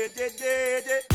Yeah, yeah, yeah, yeah,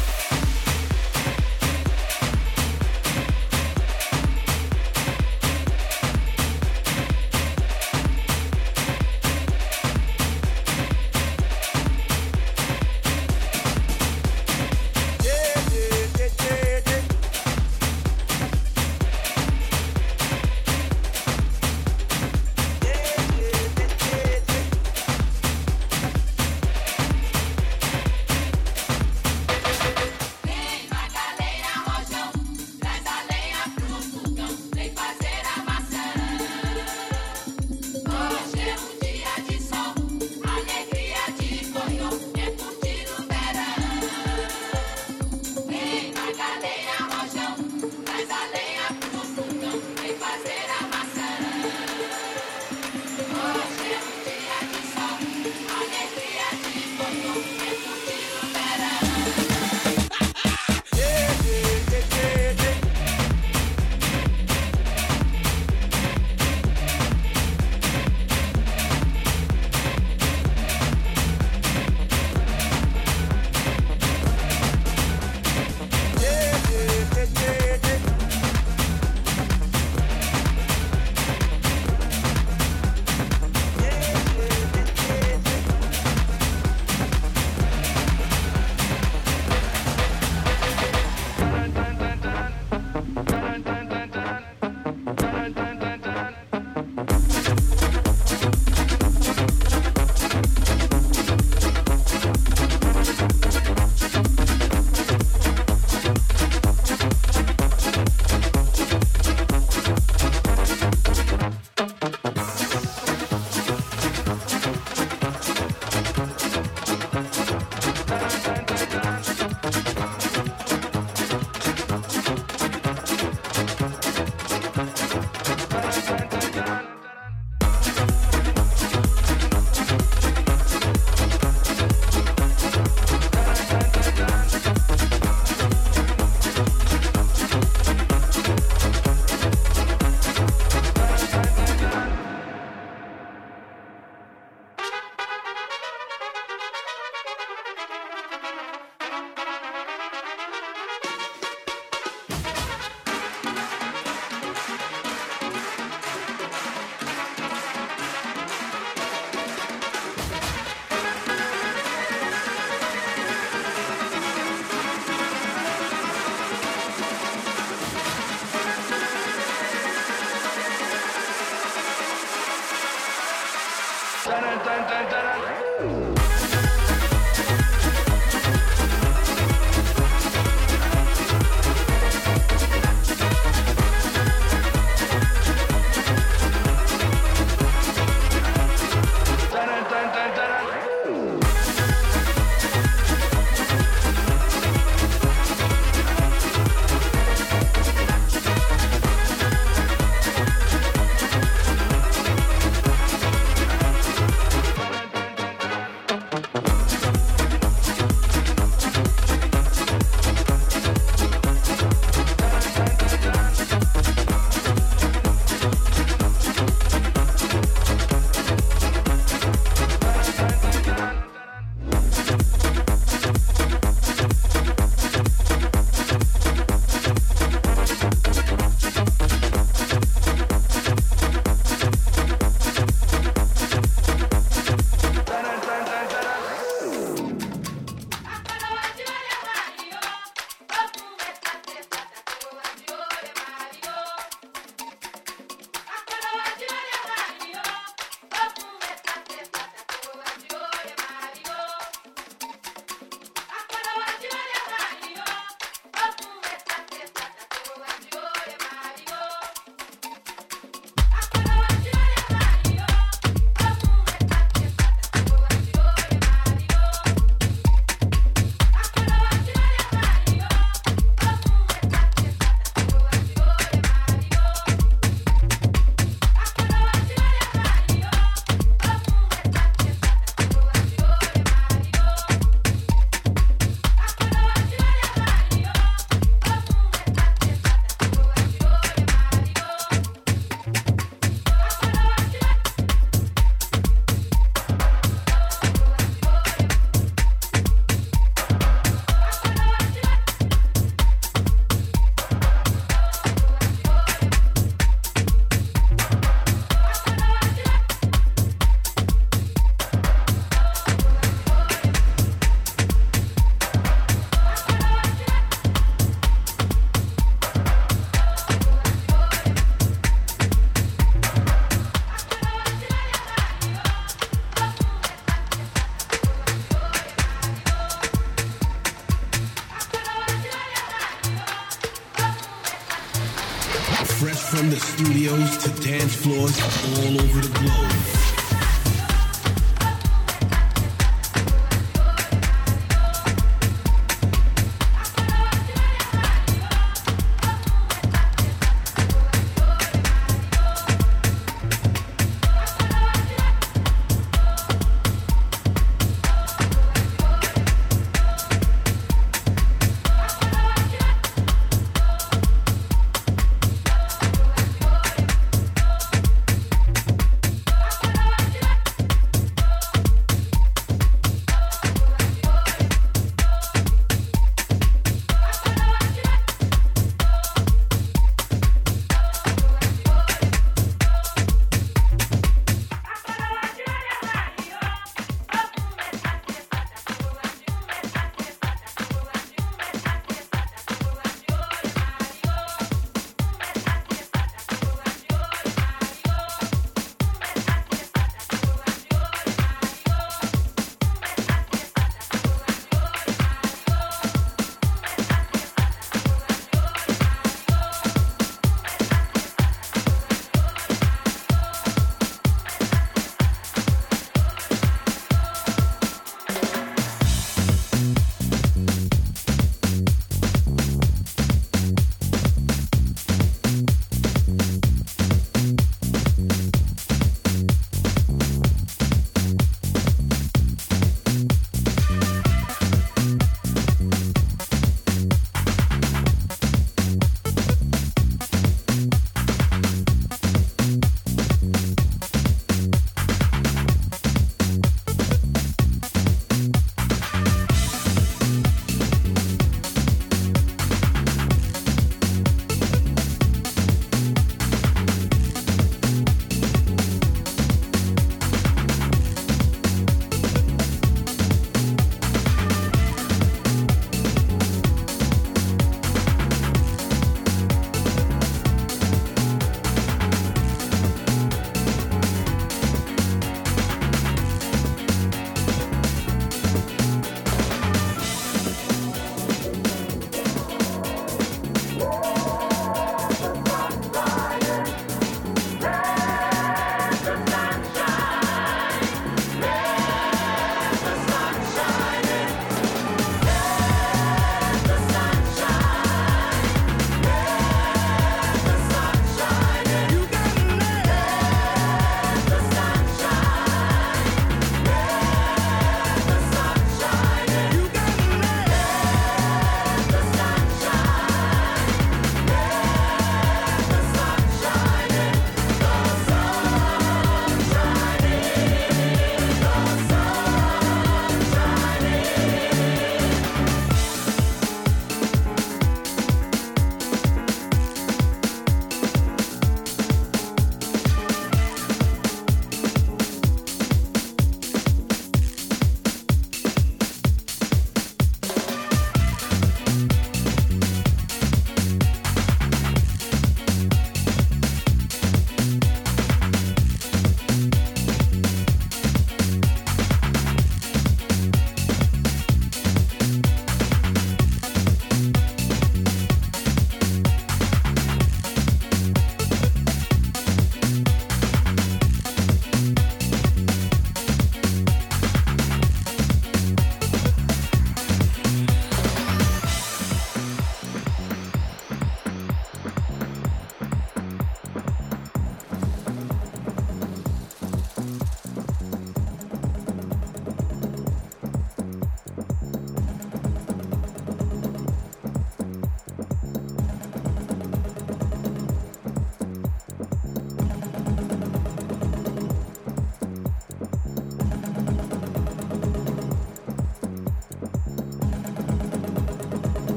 studios to dance floors all over the globe.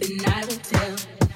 the night will tell.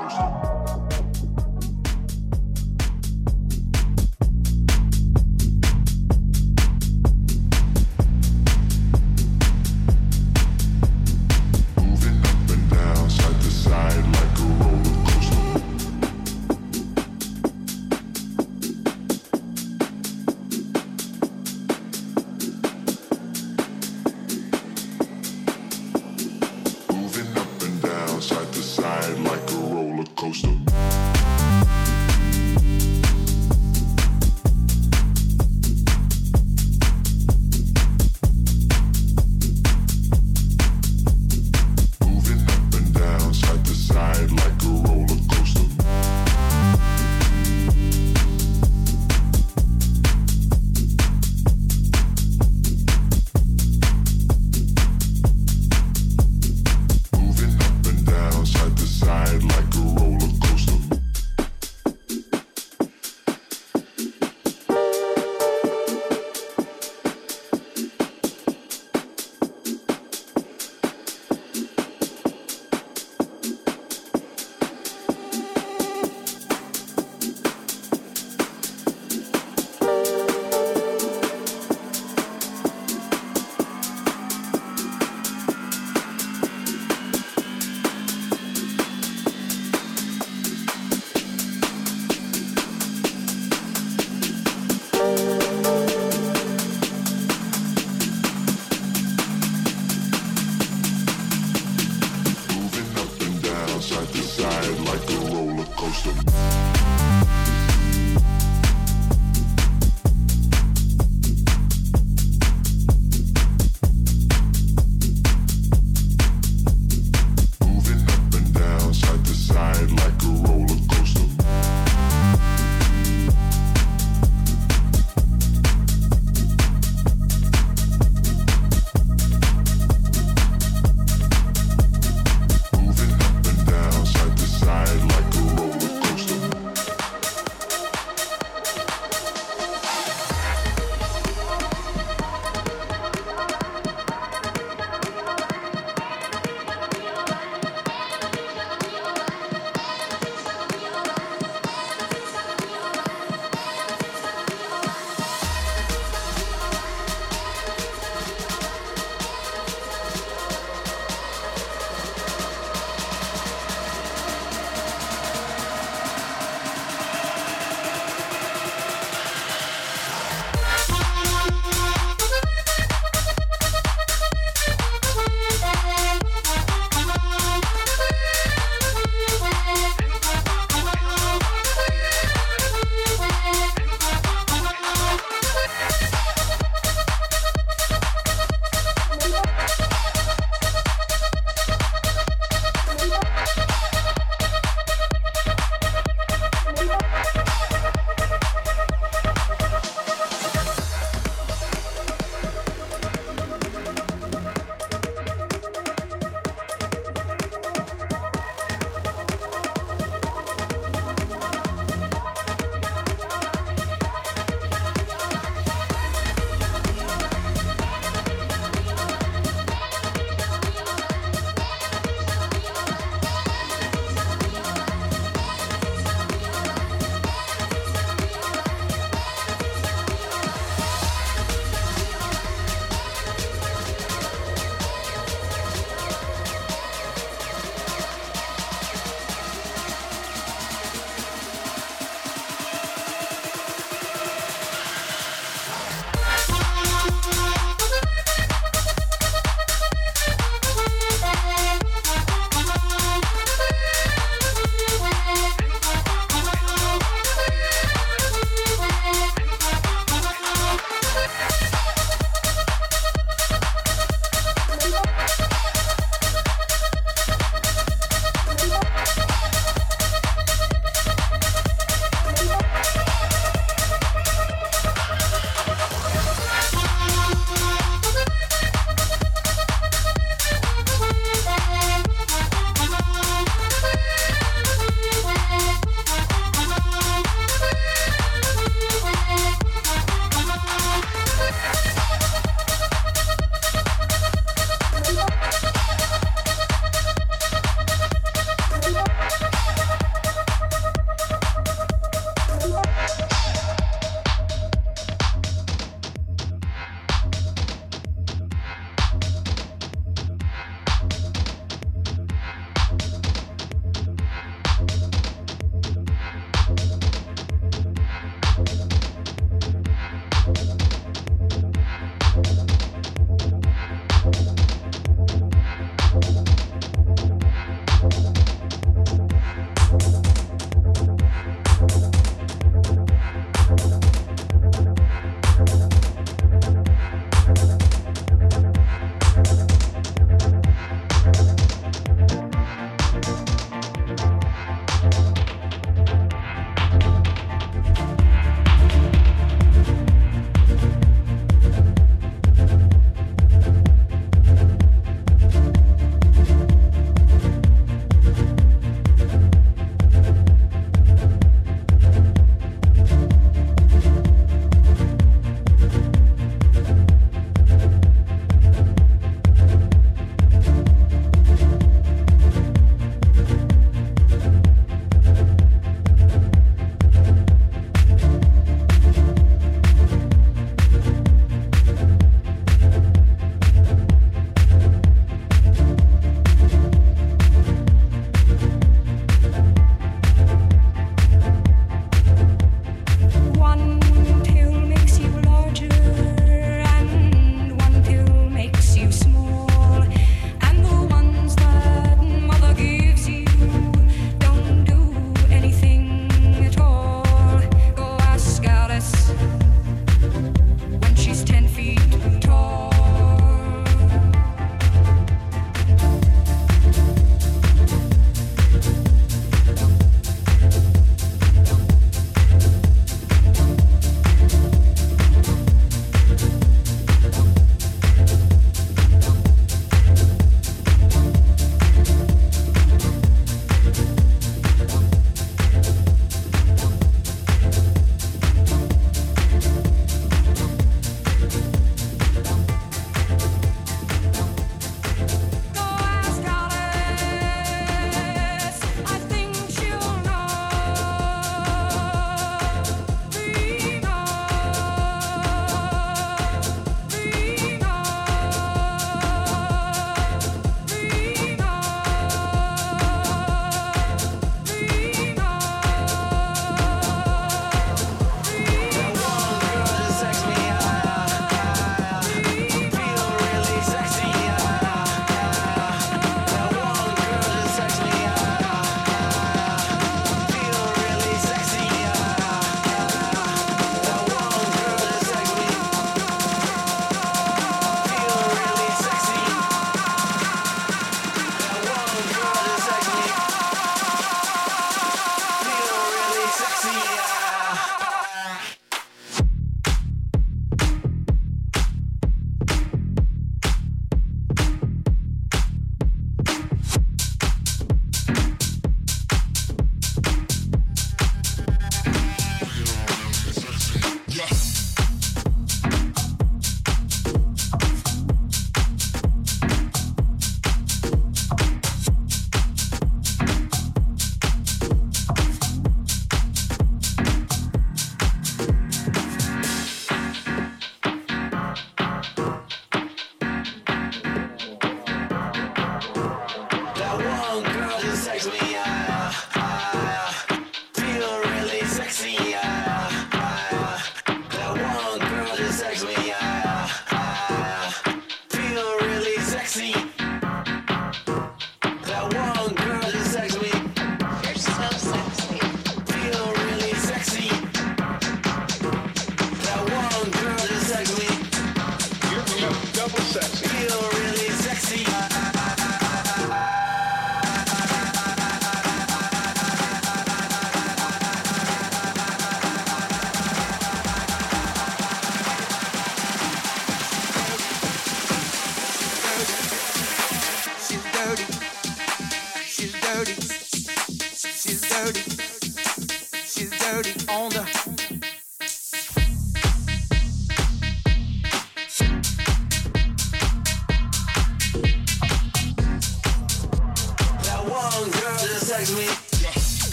person. side to side like a roller coaster.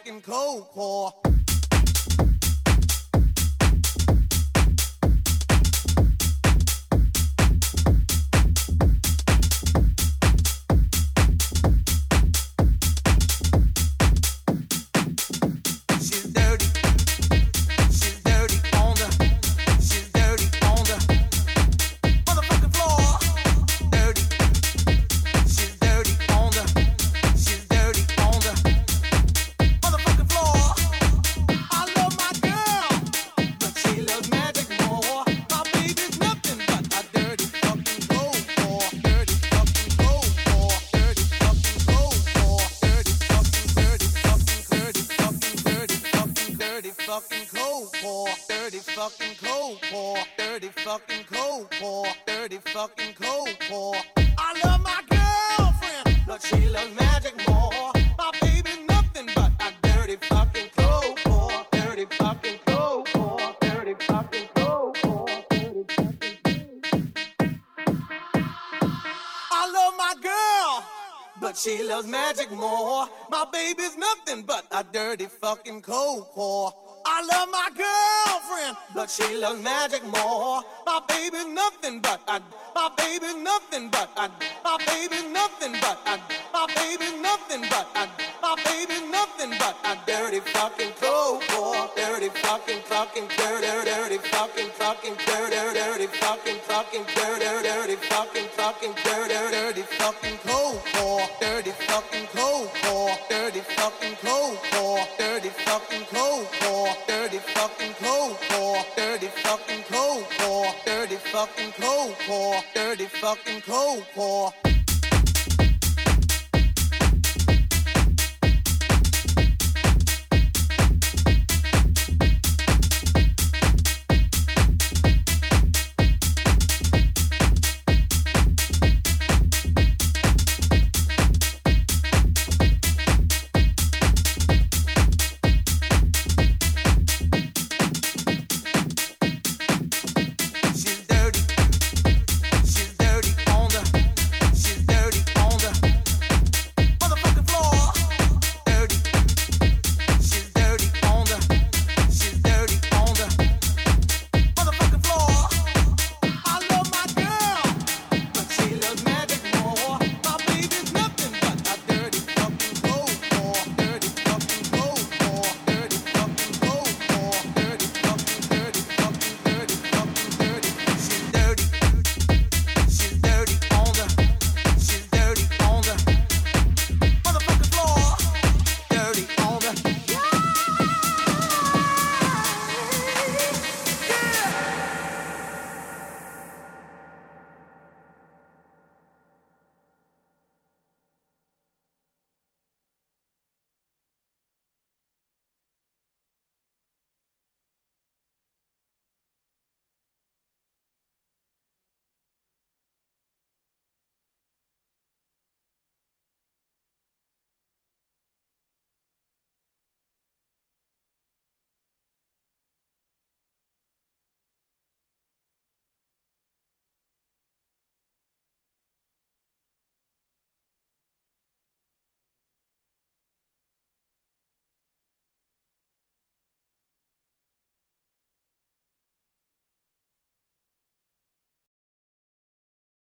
fucking cold core. magic more. My baby's nothing but a dirty fucking cold core. I love my girl she loves magic more. My baby's nothing but I. My baby's nothing but I. My baby's nothing but I. My baby's nothing but I. My baby's nothing but a dirty fucking cold war. Dirty fucking fucking dirty dirty fucking fucking dirty dirty fucking fucking dirty dirty fucking fucking dirty dirty fucking cold war. Dirty fucking cold war. Dirty fucking cold war. Dirty fucking cold war. Dirty fucking cold war. Dirty fucking cold war.